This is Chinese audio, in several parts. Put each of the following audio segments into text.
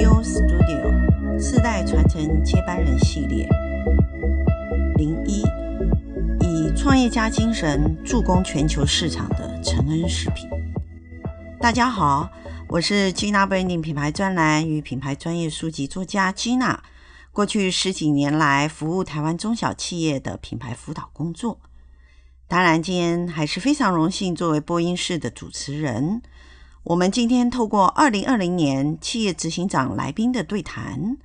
CEO Studio 世代传承接班人系列零一，以创业家精神助攻全球市场的承恩食品。大家好，我是 Gina Branding 品牌专栏与品牌专业书籍作家 Gina。过去十几年来，服务台湾中小企业的品牌辅导工作。当然，今天还是非常荣幸作为播音室的主持人。我们今天透过二零二零年企业执行长来宾的对谈，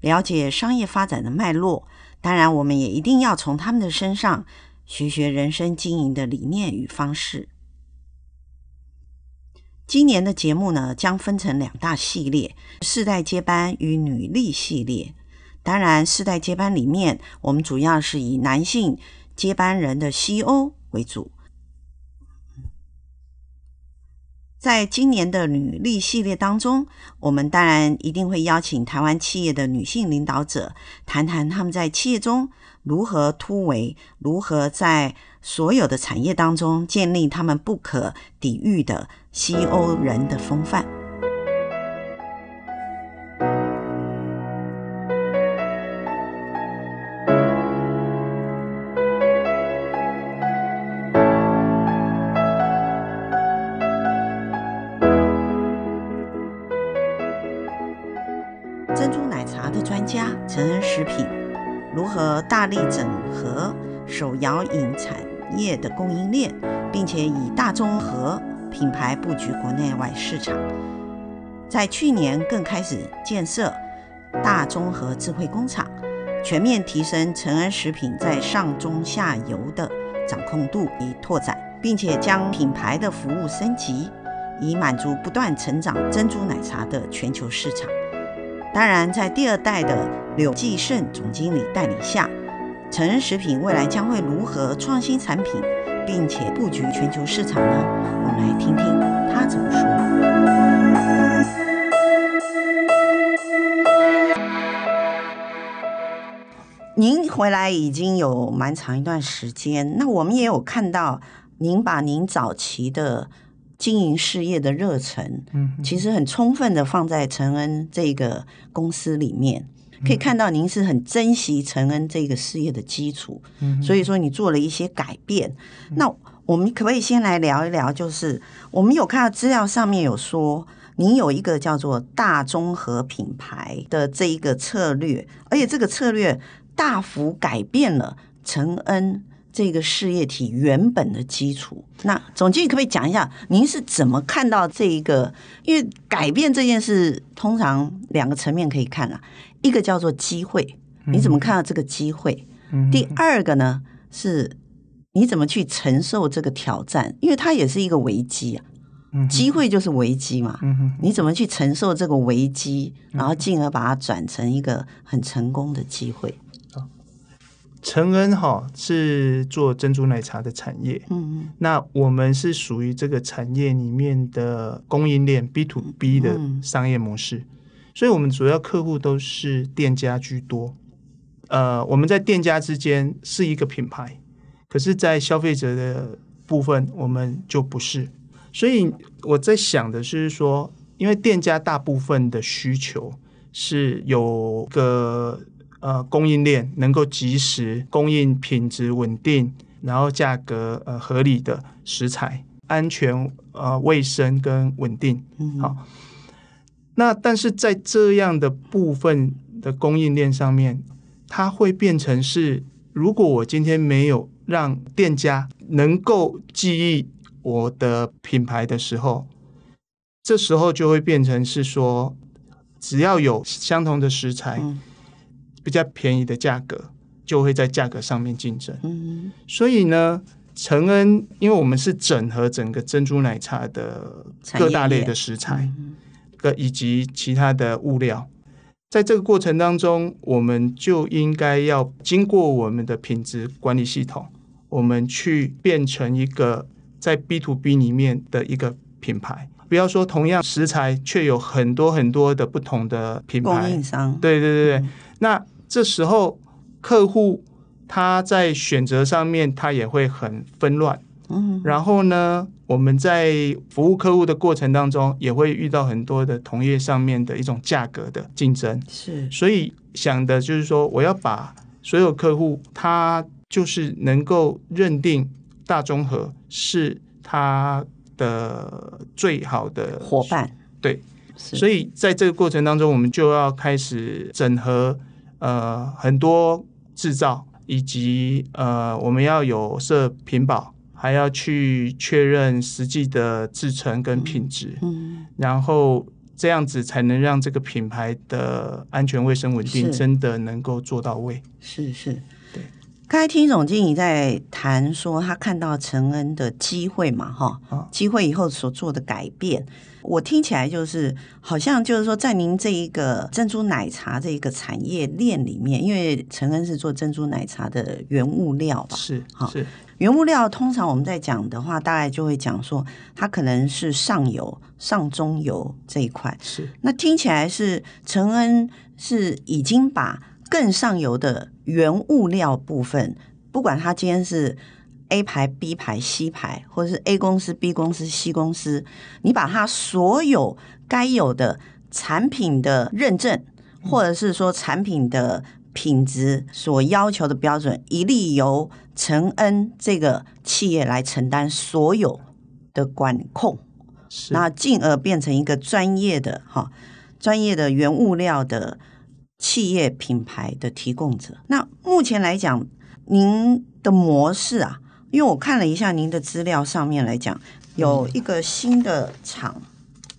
了解商业发展的脉络。当然，我们也一定要从他们的身上学学人生经营的理念与方式。今年的节目呢，将分成两大系列：世代接班与女力系列。当然，世代接班里面，我们主要是以男性接班人的 CEO 为主。在今年的履历系列当中，我们当然一定会邀请台湾企业的女性领导者，谈谈他们在企业中如何突围，如何在所有的产业当中建立他们不可抵御的西欧人的风范。品如何大力整合手摇饮产业的供应链，并且以大中和品牌布局国内外市场？在去年更开始建设大中和智慧工厂，全面提升成安食品在上中下游的掌控度与拓展，并且将品牌的服务升级，以满足不断成长珍珠奶茶的全球市场。当然，在第二代的柳继胜总经理带领下，成恩食品未来将会如何创新产品，并且布局全球市场呢？我们来听听他怎么说。您回来已经有蛮长一段时间，那我们也有看到您把您早期的。经营事业的热忱，嗯，其实很充分的放在成恩这个公司里面，可以看到您是很珍惜承恩这个事业的基础，嗯，所以说你做了一些改变。那我们可不可以先来聊一聊？就是我们有看到资料上面有说，您有一个叫做大综合品牌的这一个策略，而且这个策略大幅改变了承恩。这个事业体原本的基础，那总经理可不可以讲一下，您是怎么看到这一个？因为改变这件事，通常两个层面可以看啊，一个叫做机会，你怎么看到这个机会？嗯、第二个呢，是你怎么去承受这个挑战？因为它也是一个危机啊，机会就是危机嘛，你怎么去承受这个危机，然后进而把它转成一个很成功的机会？承恩哈是做珍珠奶茶的产业，嗯，那我们是属于这个产业里面的供应链 B to B 的商业模式，所以我们主要客户都是店家居多。呃，我们在店家之间是一个品牌，可是，在消费者的部分，我们就不是。所以我在想的是说，因为店家大部分的需求是有个。呃，供应链能够及时供应品质稳定，然后价格呃合理的食材，安全呃卫生跟稳定。嗯，好。那但是在这样的部分的供应链上面，它会变成是，如果我今天没有让店家能够记忆我的品牌的时候，这时候就会变成是说，只要有相同的食材。嗯比较便宜的价格，就会在价格上面竞争。嗯，所以呢，承恩，因为我们是整合整个珍珠奶茶的各大类的食材，个以及其他的物料，在这个过程当中，我们就应该要经过我们的品质管理系统，我们去变成一个在 B to B 里面的一个品牌。不要说同样食材，却有很多很多的不同的品牌供应商。对对对对。嗯那这时候，客户他在选择上面，他也会很纷乱，嗯，然后呢，我们在服务客户的过程当中，也会遇到很多的同业上面的一种价格的竞争。是，所以想的就是说，我要把所有客户，他就是能够认定大中和是他的最好的伙伴。对，所以在这个过程当中，我们就要开始整合呃很多制造。以及呃，我们要有设品保，还要去确认实际的制成跟品质，嗯，然后这样子才能让这个品牌的安全卫生稳定真的能够做到位。是是，对。刚才听总经理在谈说，他看到承恩的机会嘛，哈，机会以后所做的改变。我听起来就是好像就是说，在您这一个珍珠奶茶这一个产业链里面，因为承恩是做珍珠奶茶的原物料吧？是，哈，是原物料。通常我们在讲的话，大概就会讲说，它可能是上游、上中游这一块。是，那听起来是承恩是已经把更上游的原物料部分，不管它今天是。A 牌、B 牌、C 牌，或者是 A 公司、B 公司、C 公司，你把它所有该有的产品的认证，或者是说产品的品质所要求的标准，一律由承恩这个企业来承担所有的管控，那进而变成一个专业的哈，专业的原物料的企业品牌的提供者。那目前来讲，您的模式啊。因为我看了一下您的资料，上面来讲有一个新的厂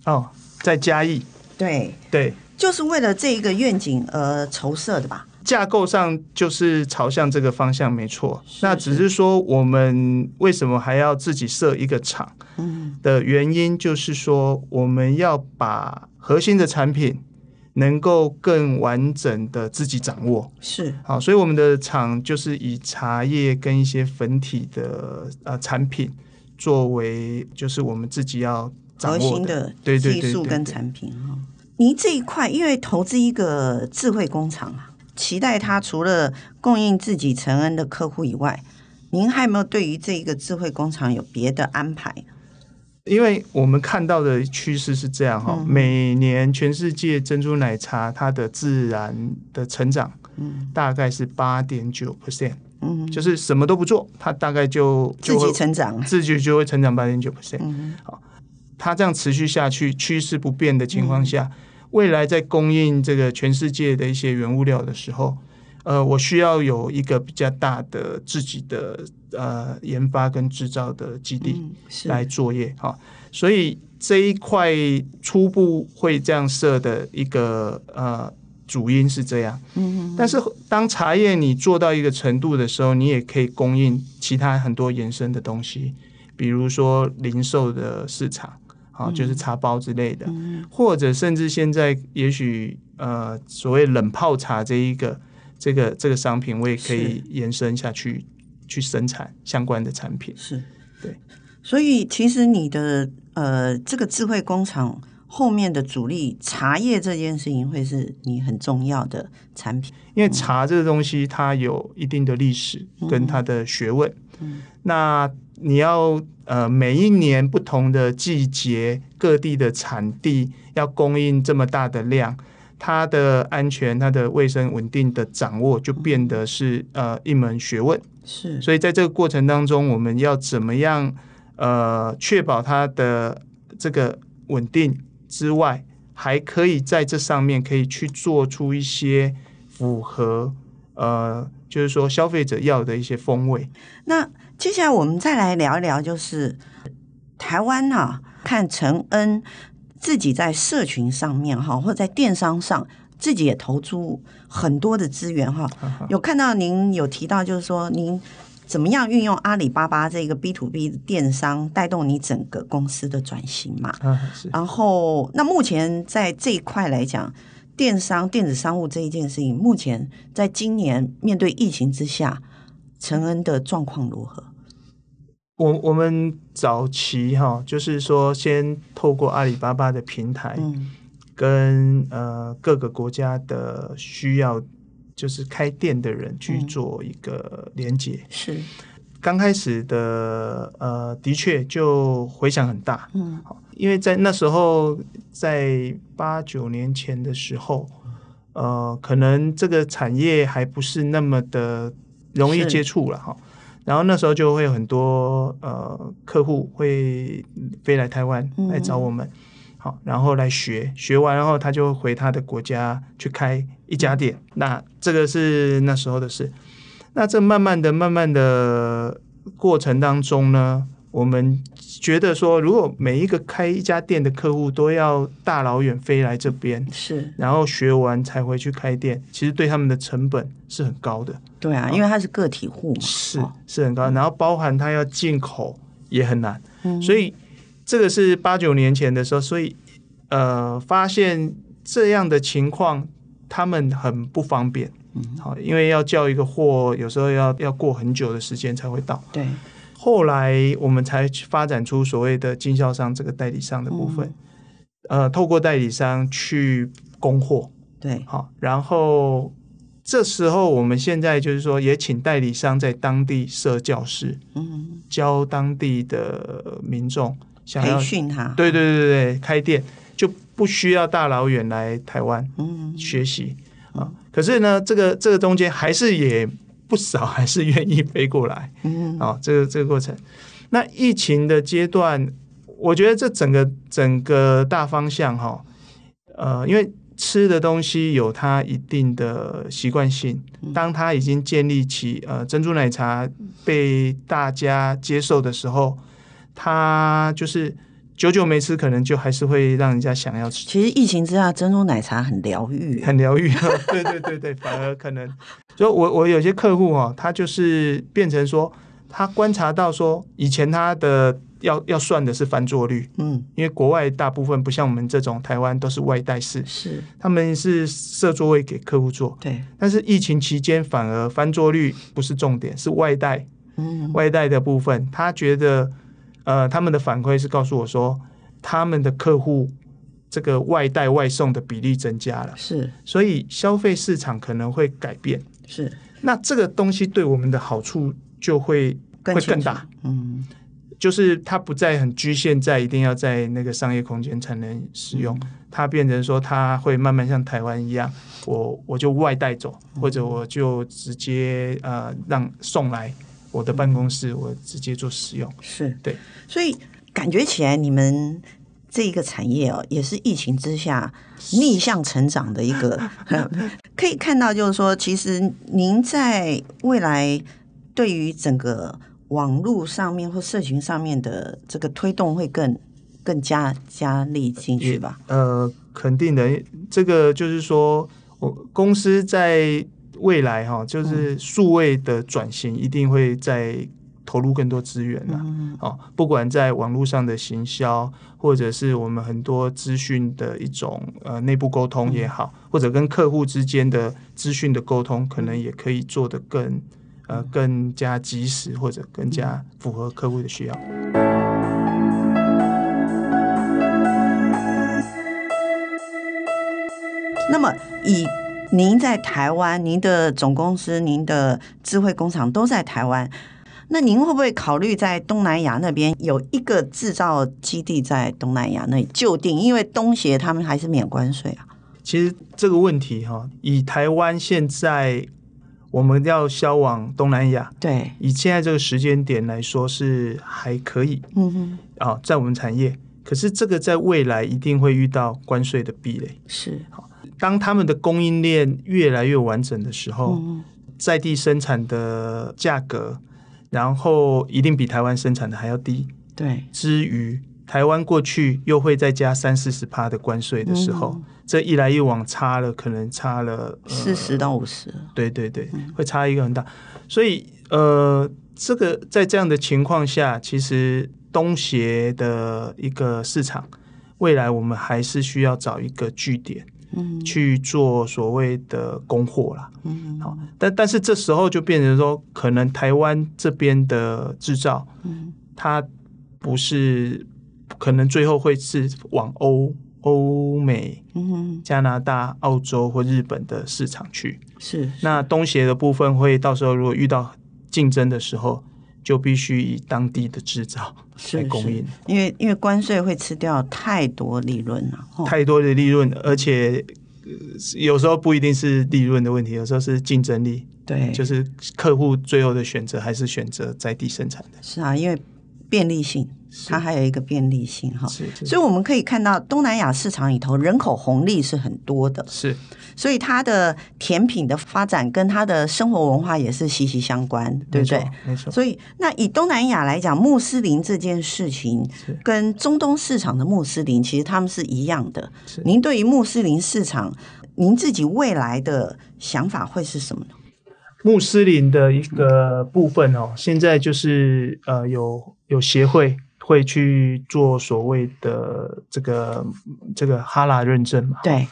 哦，在嘉义，对对，就是为了这一个愿景而筹设的吧？架构上就是朝向这个方向，没错。那只是说，我们为什么还要自己设一个厂？嗯，的原因就是说，我们要把核心的产品。能够更完整的自己掌握是好，所以我们的厂就是以茶叶跟一些粉体的呃产品作为，就是我们自己要掌握的对对技术跟产品哈。您这一块，因为投资一个智慧工厂啊，期待它除了供应自己承恩的客户以外，您还有没有对于这一个智慧工厂有别的安排？因为我们看到的趋势是这样哈，嗯、每年全世界珍珠奶茶它的自然的成长，大概是八点九 percent，嗯，就是什么都不做，它大概就自己成长，自己就会成长八点九 percent，好，它这样持续下去，趋势不变的情况下，嗯、未来在供应这个全世界的一些原物料的时候。呃，我需要有一个比较大的自己的呃研发跟制造的基地来作业哈、嗯，所以这一块初步会这样设的一个呃主因是这样，嗯，但是当茶叶你做到一个程度的时候，你也可以供应其他很多延伸的东西，比如说零售的市场啊，就是茶包之类的，嗯、或者甚至现在也许呃所谓冷泡茶这一个。这个这个商品我也可以延伸下去，去生产相关的产品。是，对。所以其实你的呃这个智慧工厂后面的主力茶叶这件事情会是你很重要的产品，因为茶这个东西它有一定的历史跟它的学问。嗯。嗯，那你要呃每一年不同的季节各地的产地要供应这么大的量。它的安全、它的卫生稳定的掌握，就变得是呃一门学问。是，所以在这个过程当中，我们要怎么样呃确保它的这个稳定之外，还可以在这上面可以去做出一些符合呃，就是说消费者要的一些风味。那接下来我们再来聊一聊，就是台湾啊，看陈恩。自己在社群上面哈，或者在电商上，自己也投出很多的资源哈。有看到您有提到，就是说您怎么样运用阿里巴巴这个 B to B 的电商，带动你整个公司的转型嘛？然后，那目前在这一块来讲，电商电子商务这一件事情，目前在今年面对疫情之下，陈恩的状况如何？我我们早期哈，就是说先透过阿里巴巴的平台，跟呃各个国家的需要，就是开店的人去做一个连接。是，刚开始的呃，的确就回响很大。嗯，好，因为在那时候，在八九年前的时候，呃，可能这个产业还不是那么的容易接触了哈。然后那时候就会有很多呃客户会飞来台湾来找我们。嗯好，然后来学，学完然后他就回他的国家去开一家店。那这个是那时候的事。那这慢慢的、慢慢的过程当中呢，我们觉得说，如果每一个开一家店的客户都要大老远飞来这边，是，然后学完才回去开店，其实对他们的成本是很高的。对啊，因为他是个体户嘛，是是很高。然后包含他要进口也很难，嗯、所以。这个是八九年前的时候，所以呃，发现这样的情况，他们很不方便，嗯，好，因为要叫一个货，有时候要要过很久的时间才会到。对，后来我们才发展出所谓的经销商这个代理商的部分，嗯、呃，透过代理商去供货，对，好，然后这时候我们现在就是说，也请代理商在当地设教室，嗯，教当地的民众。想要培训他，对对对对，开店就不需要大老远来台湾嗯。学习。啊、嗯。可是呢，这个这个中间还是也不少，还是愿意飞过来。嗯，啊，这个这个过程。那疫情的阶段，我觉得这整个整个大方向哈，呃，因为吃的东西有它一定的习惯性，当它已经建立起呃珍珠奶茶被大家接受的时候。它就是久久没吃，可能就还是会让人家想要吃。其实疫情之下，珍珠奶茶很疗愈，很疗愈。对对对对，反而可能，所以我我有些客户哦，他就是变成说，他观察到说，以前他的要要算的是翻桌率，嗯，因为国外大部分不像我们这种台湾都是外带式，是他们是设座位给客户坐，对。但是疫情期间反而翻桌率不是重点，是外带，嗯，外带的部分，他觉得。呃，他们的反馈是告诉我说，他们的客户这个外带外送的比例增加了，是，所以消费市场可能会改变，是。那这个东西对我们的好处就会会更大，嗯，就是它不再很局限在一定要在那个商业空间才能使用，嗯，它变成说它会慢慢像台湾一样，我我就外带走，或者我就直接呃让送来。我的办公室，我直接做使用，是对，所以感觉起来你们这一个产业哦，也是疫情之下逆向成长的一个，可以看到就是说，其实您在未来对于整个网络上面或社群上面的这个推动会更更加加力进去吧？呃，肯定的，这个就是说我公司在。未来哈，就是数位的转型，一定会在投入更多资源了。哦，不管在网络上的行销，或者是我们很多资讯的一种呃内部沟通也好，或者跟客户之间的资讯的沟通，可能也可以做得更呃更加及时，或者更加符合客户的需要。那么以您在台湾，您的总公司、您的智慧工厂都在台湾，那您会不会考虑在东南亚那边有一个制造基地在东南亚那里就定？因为东协他们还是免关税啊。其实这个问题哈，以台湾现在我们要销往东南亚，对，以现在这个时间点来说是还可以，嗯哼，啊，在我们产业，可是这个在未来一定会遇到关税的壁垒，是好。当他们的供应链越来越完整的时候，在地生产的价格，然后一定比台湾生产的还要低。对，之余，台湾过去又会再加三四十趴的关税的时候，这一来一往差了，可能差了四十到五十。对对对，会差一个很大。所以，呃，这个在这样的情况下，其实东协的一个市场，未来我们还是需要找一个据点。去做所谓的供货啦，嗯，好，但但是这时候就变成说，可能台湾这边的制造，嗯，它不是，可能最后会是往欧欧美、嗯，加拿大、澳洲或日本的市场去，是，那东协的部分会到时候如果遇到竞争的时候，就必须以当地的制造来供应，因为因为关税会吃掉太多利润了，太多的利润，而且有时候不一定是利润的问题，有时候是竞争力。对，就是客户最后的选择还是选择在地生产的。是啊，因为便利性，它还有一个便利性哈。所以我们可以看到东南亚市场里头人口红利是很多的。是。所以它的甜品的发展跟它的生活文化也是息息相关，对不对？没错。所以那以东南亚来讲，穆斯林这件事情跟中东市场的穆斯林其实他们是一样的。是。您对于穆斯林市场，您自己未来的想法会是什么呢？穆斯林的一个部分哦，现在就是呃有有协会会去做所谓的这个这个哈拉认证嘛？对。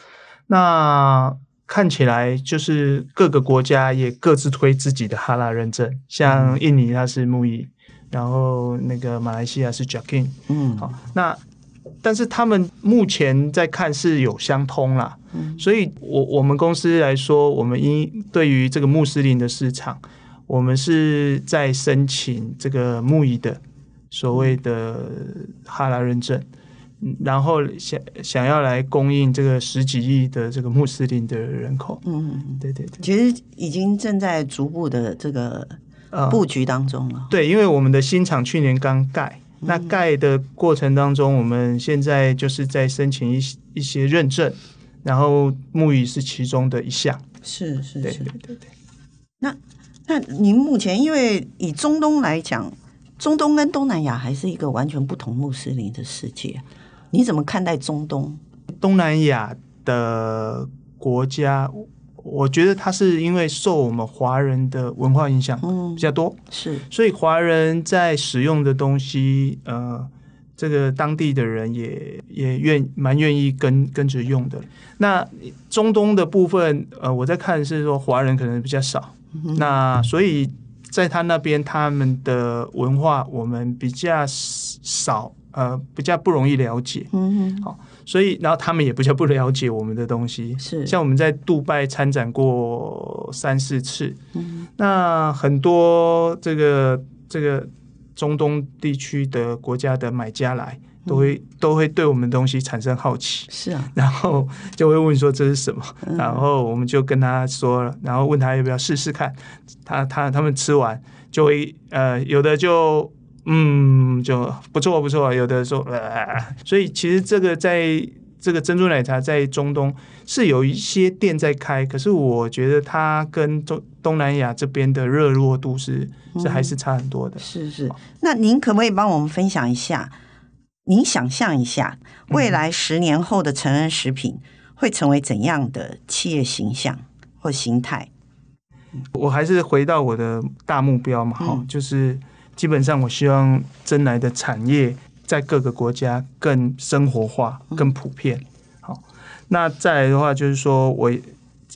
那看起来就是各个国家也各自推自己的哈拉认证，像印尼它是木艺，然后那个马来西亚是 Jakin，嗯，好，那但是他们目前在看是有相通啦，嗯，所以我我们公司来说，我们因对于这个穆斯林的市场，我们是在申请这个木易的所谓的哈拉认证。然后想想要来供应这个十几亿的这个穆斯林的人口，嗯，对对对，其实已经正在逐步的这个布局当中了。嗯、对，因为我们的新厂去年刚盖，嗯、那盖的过程当中，我们现在就是在申请一一些认证，然后木艺是其中的一项。是是是，对对对对。那那您目前因为以中东来讲，中东跟东南亚还是一个完全不同穆斯林的世界。你怎么看待中东、东南亚的国家？我觉得它是因为受我们华人的文化影响比较多，嗯、是，所以华人在使用的东西，呃，这个当地的人也也愿蛮愿意跟跟着用的。那中东的部分，呃，我在看是说华人可能比较少，嗯、那所以在他那边他们的文化我们比较少。呃，比较不容易了解，嗯哼，好，所以然后他们也比较不了解我们的东西，是。像我们在杜拜参展过三四次，嗯，那很多这个这个中东地区的国家的买家来，都会、嗯、都会对我们的东西产生好奇，是啊，然后就会问说这是什么，嗯、然后我们就跟他说了，然后问他要不要试试看，他他他们吃完就会呃有的就。嗯，就不错不错，有的说，呃，所以其实这个在这个珍珠奶茶在中东是有一些店在开，可是我觉得它跟中东南亚这边的热络度是是还是差很多的。嗯、是是，那您可不可以帮我们分享一下？您想象一下，未来十年后的成人食品会成为怎样的企业形象或形态？我还是回到我的大目标嘛，哈、嗯，就是。基本上，我希望真奶的产业在各个国家更生活化、更普遍。好，那再来的话，就是说我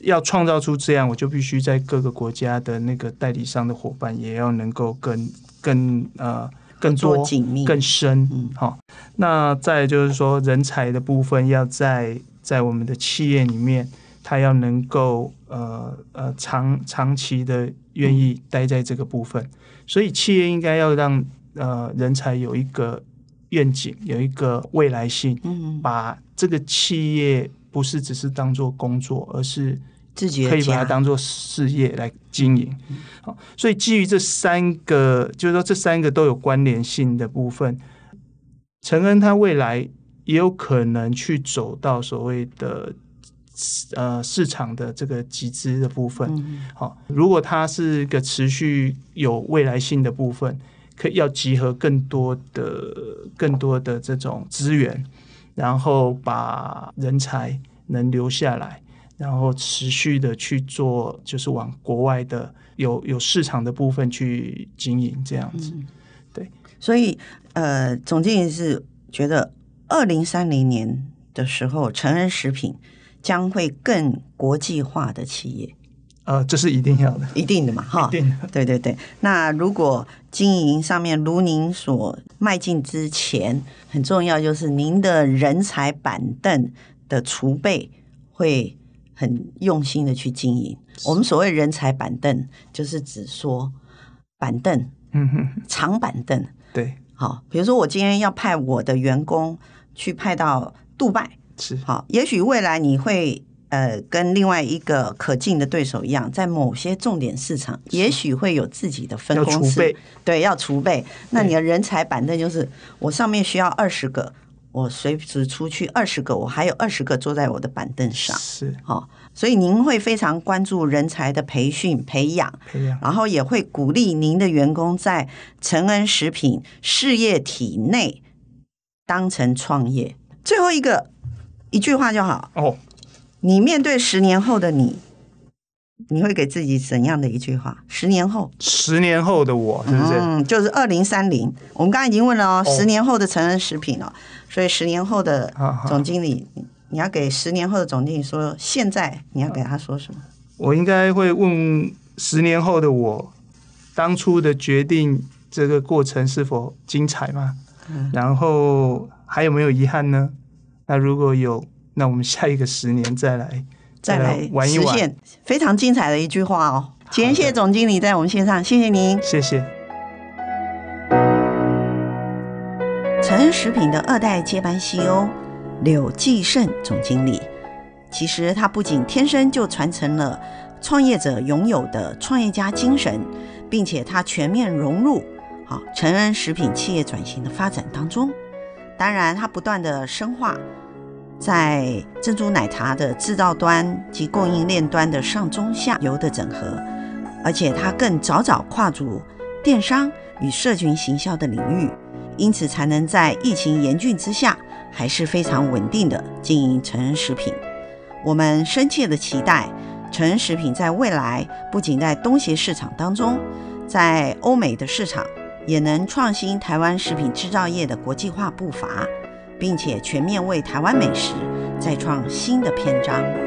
要创造出这样，我就必须在各个国家的那个代理商的伙伴也要能够更、更呃更多、紧密、更深。好，那再就是说人才的部分，要在在我们的企业里面，他要能够呃呃长长期的愿意待在这个部分。所以企业应该要让呃人才有一个愿景，有一个未来性，嗯，把这个企业不是只是当做工作，而是自己可以把它当做事业来经营。好，所以基于这三个，就是说这三个都有关联性的部分，承恩他未来也有可能去走到所谓的。呃，市场的这个集资的部分，好，如果它是一个持续有未来性的部分，可以要集合更多的、更多的这种资源，然后把人才能留下来，然后持续的去做，就是往国外的有有市场的部分去经营这样子。对，所以呃，总经理是觉得二零三零年的时候，成人食品。将会更国际化的企业，呃，这是一定要的，一定的嘛，哈，一定的，对对对。那如果经营上面如您所迈进之前，很重要就是您的人才板凳的储备会很用心的去经营。我们所谓人才板凳，就是指说板凳嗯哼，长板凳，对，好，比如说我今天要派我的员工去派到杜拜，是。好，也许未来你会呃跟另外一个可敬的对手一样，在某些重点市场，也许会有自己的分公司，对，要储备。那你的人才板凳就是我上面需要二十个。我随时出去二十个，我还有二十个坐在我的板凳上。是，好，所以您会非常关注人才的培训、培养，培养，然后也会鼓励您的员工在成恩食品事业体内当成创业。最后一个一句话就好哦，你面对十年后的你。你会给自己怎样的一句话？十年后，十年后的我是不是？嗯，就是二零三零。我们刚才已经问了哦，哦十年后的成人食品哦，所以十年后的总经理，啊、你要给十年后的总经理说，现在你要给他说什么？我应该会问十年后的我，当初的决定这个过程是否精彩吗？嗯、然后还有没有遗憾呢？那如果有，那我们下一个十年再来。再来实现非常精彩的一句话哦！今天谢谢总经理在我们线上，谢谢您，谢谢。成恩食品的二代接班 CEO 柳继胜总经理，其实他不仅天生就传承了创业者拥有的创业家精神，并且他全面融入好成恩食品企业转型的发展当中。当然，他不断的深化。在珍珠奶茶的制造端及供应链端的上中下游的整合，而且它更早早跨足电商与社群行销的领域，因此才能在疫情严峻之下，还是非常稳定的经营成人食品。我们深切的期待成人食品在未来不仅在东协市场当中，在欧美的市场也能创新台湾食品制造业的国际化步伐。并且全面为台湾美食再创新的篇章。